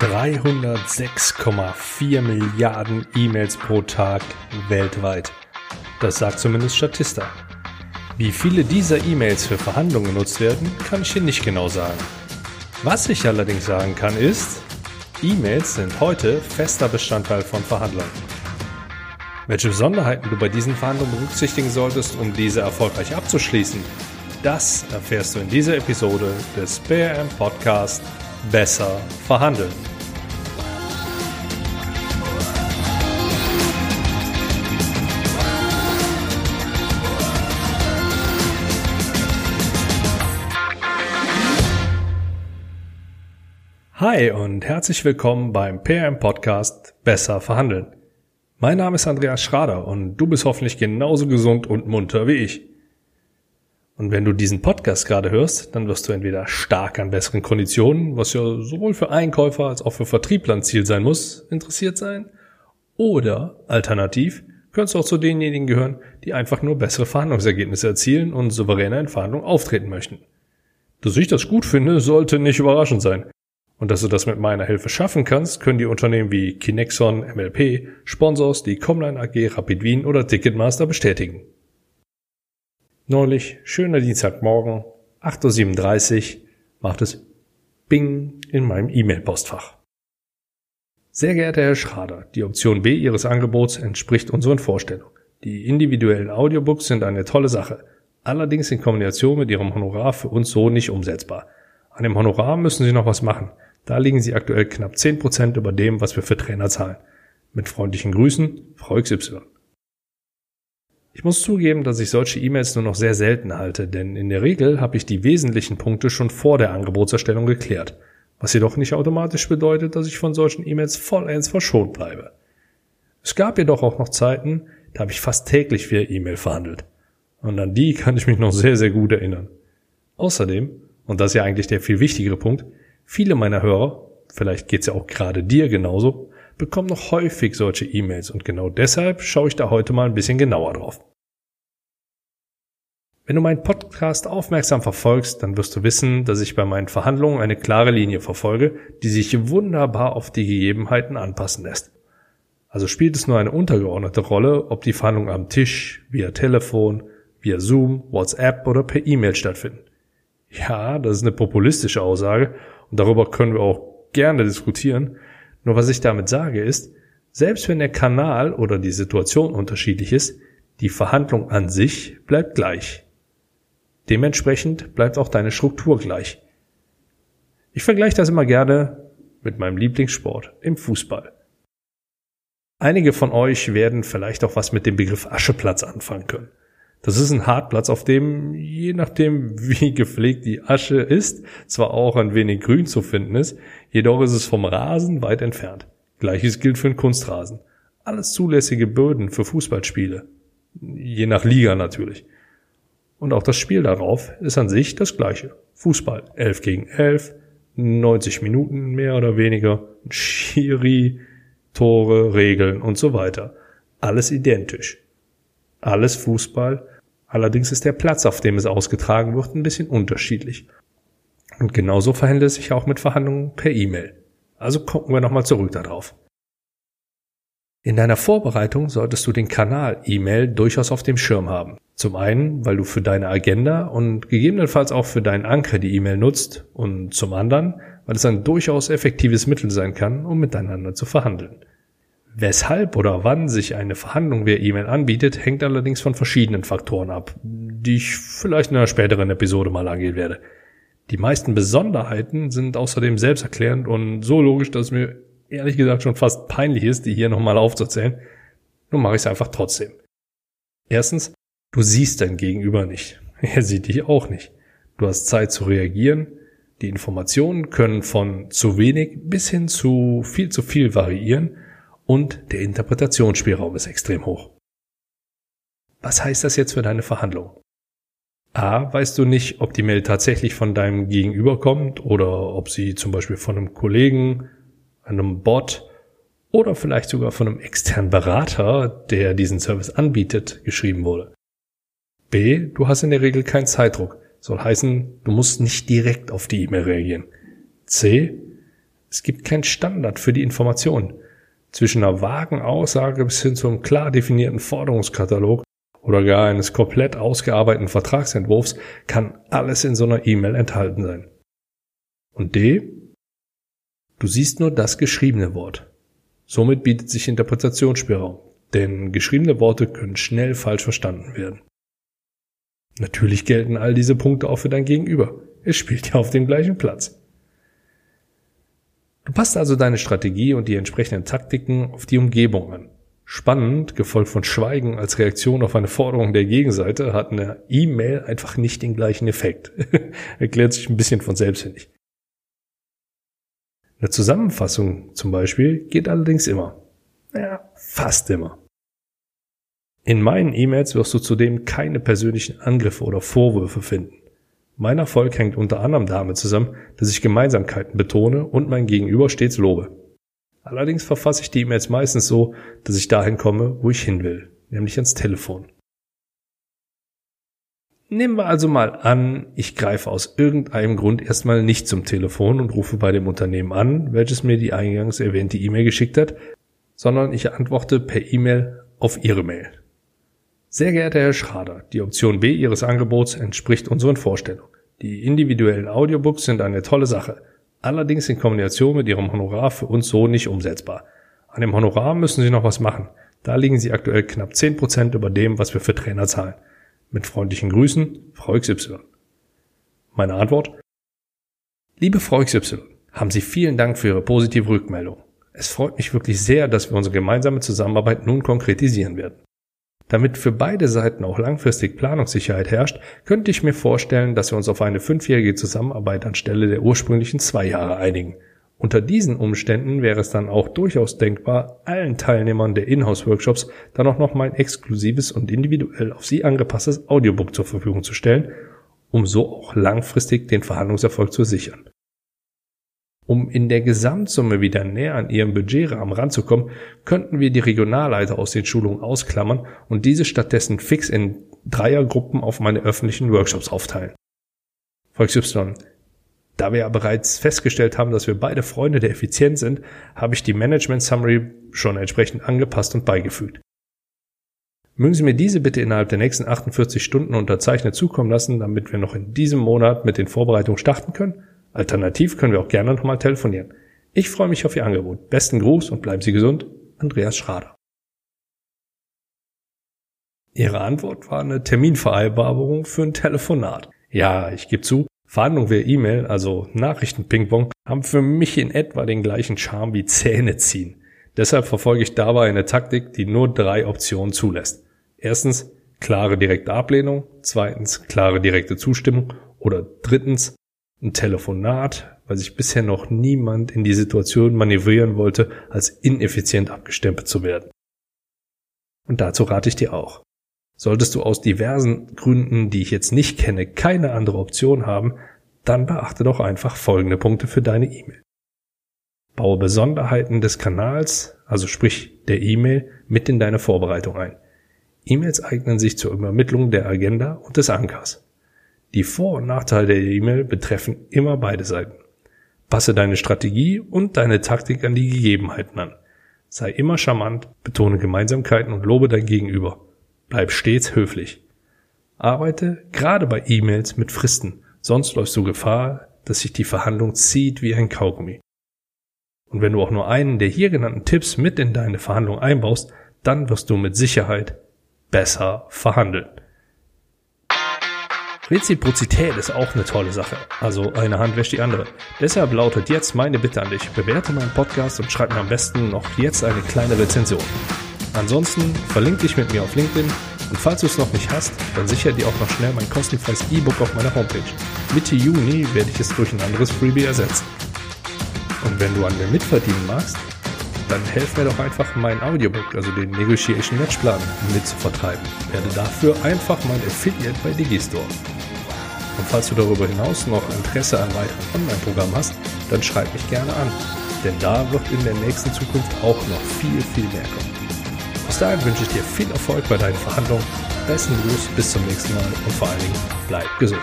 306,4 Milliarden E-Mails pro Tag weltweit. Das sagt zumindest Statista. Wie viele dieser E-Mails für Verhandlungen genutzt werden, kann ich hier nicht genau sagen. Was ich allerdings sagen kann ist, E-Mails sind heute fester Bestandteil von Verhandlungen. Welche Besonderheiten du bei diesen Verhandlungen berücksichtigen solltest, um diese erfolgreich abzuschließen, das erfährst du in dieser Episode des BRM Podcast Besser verhandeln. Hi und herzlich willkommen beim PRM Podcast Besser verhandeln. Mein Name ist Andreas Schrader und du bist hoffentlich genauso gesund und munter wie ich. Und wenn du diesen Podcast gerade hörst, dann wirst du entweder stark an besseren Konditionen, was ja sowohl für Einkäufer als auch für Vertriebler ein Ziel sein muss, interessiert sein. Oder alternativ könntest du auch zu denjenigen gehören, die einfach nur bessere Verhandlungsergebnisse erzielen und souveräner in Verhandlungen auftreten möchten. Dass ich das gut finde, sollte nicht überraschend sein. Und dass du das mit meiner Hilfe schaffen kannst, können die Unternehmen wie Kinexon, MLP, Sponsors, die Comline AG, Rapid Wien oder Ticketmaster bestätigen. Neulich, schöner Dienstagmorgen, 8.37 Uhr, macht es Bing in meinem E-Mail-Postfach. Sehr geehrter Herr Schrader, die Option B Ihres Angebots entspricht unseren Vorstellungen. Die individuellen Audiobooks sind eine tolle Sache, allerdings in Kombination mit Ihrem Honorar für uns so nicht umsetzbar. An dem Honorar müssen Sie noch was machen. Da liegen Sie aktuell knapp 10% über dem, was wir für Trainer zahlen. Mit freundlichen Grüßen, Frau XY. Ich muss zugeben, dass ich solche E-Mails nur noch sehr selten halte, denn in der Regel habe ich die wesentlichen Punkte schon vor der Angebotserstellung geklärt, was jedoch nicht automatisch bedeutet, dass ich von solchen E-Mails vollends verschont bleibe. Es gab jedoch auch noch Zeiten, da habe ich fast täglich via E-Mail verhandelt. Und an die kann ich mich noch sehr, sehr gut erinnern. Außerdem, und das ist ja eigentlich der viel wichtigere Punkt, viele meiner Hörer, vielleicht geht's ja auch gerade dir genauso, bekomme noch häufig solche E-Mails und genau deshalb schaue ich da heute mal ein bisschen genauer drauf. Wenn du meinen Podcast aufmerksam verfolgst, dann wirst du wissen, dass ich bei meinen Verhandlungen eine klare Linie verfolge, die sich wunderbar auf die Gegebenheiten anpassen lässt. Also spielt es nur eine untergeordnete Rolle, ob die Verhandlungen am Tisch, via Telefon, via Zoom, WhatsApp oder per E-Mail stattfinden. Ja, das ist eine populistische Aussage und darüber können wir auch gerne diskutieren, nur was ich damit sage ist, selbst wenn der Kanal oder die Situation unterschiedlich ist, die Verhandlung an sich bleibt gleich. Dementsprechend bleibt auch deine Struktur gleich. Ich vergleiche das immer gerne mit meinem Lieblingssport, im Fußball. Einige von euch werden vielleicht auch was mit dem Begriff Ascheplatz anfangen können. Das ist ein Hartplatz, auf dem, je nachdem wie gepflegt die Asche ist, zwar auch ein wenig grün zu finden ist, Jedoch ist es vom Rasen weit entfernt. Gleiches gilt für den Kunstrasen. Alles zulässige Böden für Fußballspiele. Je nach Liga natürlich. Und auch das Spiel darauf ist an sich das gleiche. Fußball 11 gegen 11, 90 Minuten mehr oder weniger, Schiri, Tore, Regeln und so weiter. Alles identisch. Alles Fußball. Allerdings ist der Platz, auf dem es ausgetragen wird, ein bisschen unterschiedlich. Und genauso verhält es sich auch mit Verhandlungen per E-Mail. Also gucken wir nochmal zurück darauf. In deiner Vorbereitung solltest du den Kanal E-Mail durchaus auf dem Schirm haben. Zum einen, weil du für deine Agenda und gegebenenfalls auch für deinen Anker die E-Mail nutzt und zum anderen, weil es ein durchaus effektives Mittel sein kann, um miteinander zu verhandeln. Weshalb oder wann sich eine Verhandlung via E-Mail anbietet, hängt allerdings von verschiedenen Faktoren ab, die ich vielleicht in einer späteren Episode mal angehen werde. Die meisten Besonderheiten sind außerdem selbsterklärend und so logisch, dass es mir ehrlich gesagt schon fast peinlich ist, die hier nochmal aufzuzählen. Nun mache ich es einfach trotzdem. Erstens, du siehst dein Gegenüber nicht. Er sieht dich auch nicht. Du hast Zeit zu reagieren. Die Informationen können von zu wenig bis hin zu viel zu viel variieren und der Interpretationsspielraum ist extrem hoch. Was heißt das jetzt für deine Verhandlung? A, weißt du nicht, ob die Mail tatsächlich von deinem Gegenüber kommt oder ob sie zum Beispiel von einem Kollegen, einem Bot oder vielleicht sogar von einem externen Berater, der diesen Service anbietet, geschrieben wurde. B, du hast in der Regel keinen Zeitdruck. Soll heißen, du musst nicht direkt auf die E-Mail reagieren. C, Es gibt keinen Standard für die Informationen. Zwischen einer vagen Aussage bis hin zu einem klar definierten Forderungskatalog oder gar eines komplett ausgearbeiteten Vertragsentwurfs kann alles in so einer E-Mail enthalten sein. Und D? Du siehst nur das geschriebene Wort. Somit bietet sich Interpretationsspielraum, denn geschriebene Worte können schnell falsch verstanden werden. Natürlich gelten all diese Punkte auch für dein Gegenüber. Es spielt ja auf dem gleichen Platz. Du passt also deine Strategie und die entsprechenden Taktiken auf die Umgebung an. Spannend, gefolgt von Schweigen als Reaktion auf eine Forderung der Gegenseite, hat eine E-Mail einfach nicht den gleichen Effekt. Erklärt sich ein bisschen von selbst, finde ich. Eine Zusammenfassung zum Beispiel geht allerdings immer. Ja, fast immer. In meinen E-Mails wirst du zudem keine persönlichen Angriffe oder Vorwürfe finden. Mein Erfolg hängt unter anderem damit zusammen, dass ich Gemeinsamkeiten betone und mein Gegenüber stets lobe. Allerdings verfasse ich die E-Mails meistens so, dass ich dahin komme, wo ich hin will, nämlich ans Telefon. Nehmen wir also mal an, ich greife aus irgendeinem Grund erstmal nicht zum Telefon und rufe bei dem Unternehmen an, welches mir die eingangs erwähnte E-Mail geschickt hat, sondern ich antworte per E-Mail auf Ihre Mail. Sehr geehrter Herr Schrader, die Option B Ihres Angebots entspricht unseren Vorstellungen. Die individuellen Audiobooks sind eine tolle Sache, allerdings in Kombination mit Ihrem Honorar für uns so nicht umsetzbar. An dem Honorar müssen Sie noch was machen. Da liegen Sie aktuell knapp 10% über dem, was wir für Trainer zahlen. Mit freundlichen Grüßen, Frau XY. Meine Antwort? Liebe Frau XY, haben Sie vielen Dank für Ihre positive Rückmeldung. Es freut mich wirklich sehr, dass wir unsere gemeinsame Zusammenarbeit nun konkretisieren werden. Damit für beide Seiten auch langfristig Planungssicherheit herrscht, könnte ich mir vorstellen, dass wir uns auf eine fünfjährige Zusammenarbeit anstelle der ursprünglichen zwei Jahre einigen. Unter diesen Umständen wäre es dann auch durchaus denkbar, allen Teilnehmern der Inhouse-Workshops dann auch noch mein exklusives und individuell auf sie angepasstes Audiobook zur Verfügung zu stellen, um so auch langfristig den Verhandlungserfolg zu sichern. Um in der Gesamtsumme wieder näher an ihrem Budgetrahmen ranzukommen, könnten wir die Regionalleiter aus den Schulungen ausklammern und diese stattdessen fix in Dreiergruppen auf meine öffentlichen Workshops aufteilen. Volks Y, da wir ja bereits festgestellt haben, dass wir beide Freunde der Effizienz sind, habe ich die Management Summary schon entsprechend angepasst und beigefügt. Mögen Sie mir diese bitte innerhalb der nächsten 48 Stunden unterzeichnet zukommen lassen, damit wir noch in diesem Monat mit den Vorbereitungen starten können? Alternativ können wir auch gerne nochmal telefonieren. Ich freue mich auf Ihr Angebot. Besten Gruß und bleiben Sie gesund. Andreas Schrader. Ihre Antwort war eine Terminvereinbarung für ein Telefonat. Ja, ich gebe zu, Verhandlungen via E-Mail, also Nachrichten-Ping-Pong, haben für mich in etwa den gleichen Charme wie Zähne ziehen. Deshalb verfolge ich dabei eine Taktik, die nur drei Optionen zulässt. Erstens klare direkte Ablehnung, zweitens klare direkte Zustimmung oder drittens ein Telefonat, weil sich bisher noch niemand in die Situation manövrieren wollte, als ineffizient abgestempelt zu werden. Und dazu rate ich dir auch. Solltest du aus diversen Gründen, die ich jetzt nicht kenne, keine andere Option haben, dann beachte doch einfach folgende Punkte für deine E-Mail. Baue Besonderheiten des Kanals, also sprich der E-Mail, mit in deine Vorbereitung ein. E-Mails eignen sich zur Übermittlung der Agenda und des Ankers. Die Vor- und Nachteile der E-Mail betreffen immer beide Seiten. Passe deine Strategie und deine Taktik an die Gegebenheiten an. Sei immer charmant, betone Gemeinsamkeiten und lobe dein Gegenüber. Bleib stets höflich. Arbeite gerade bei E-Mails mit Fristen, sonst läufst du Gefahr, dass sich die Verhandlung zieht wie ein Kaugummi. Und wenn du auch nur einen der hier genannten Tipps mit in deine Verhandlung einbaust, dann wirst du mit Sicherheit besser verhandeln. Reziprozität ist auch eine tolle Sache. Also eine Hand wäscht die andere. Deshalb lautet jetzt meine Bitte an dich. Bewerte meinen Podcast und schreib mir am besten noch jetzt eine kleine Rezension. Ansonsten verlinke dich mit mir auf LinkedIn und falls du es noch nicht hast, dann sicher dir auch noch schnell mein kostenfreies E-Book auf meiner Homepage. Mitte Juni werde ich es durch ein anderes Freebie ersetzen. Und wenn du an mir mitverdienen magst, dann helf mir doch einfach mein Audiobook, also den Negotiation Matchplan, mit zu vertreiben. Werde dafür einfach mein Affiliate bei Digistore. Und falls du darüber hinaus noch Interesse an weiteren Online-Programmen hast, dann schreib mich gerne an. Denn da wird in der nächsten Zukunft auch noch viel, viel mehr kommen. Bis dahin wünsche ich dir viel Erfolg bei deinen Verhandlungen. Besten Gruß, bis zum nächsten Mal und vor allen Dingen bleib gesund.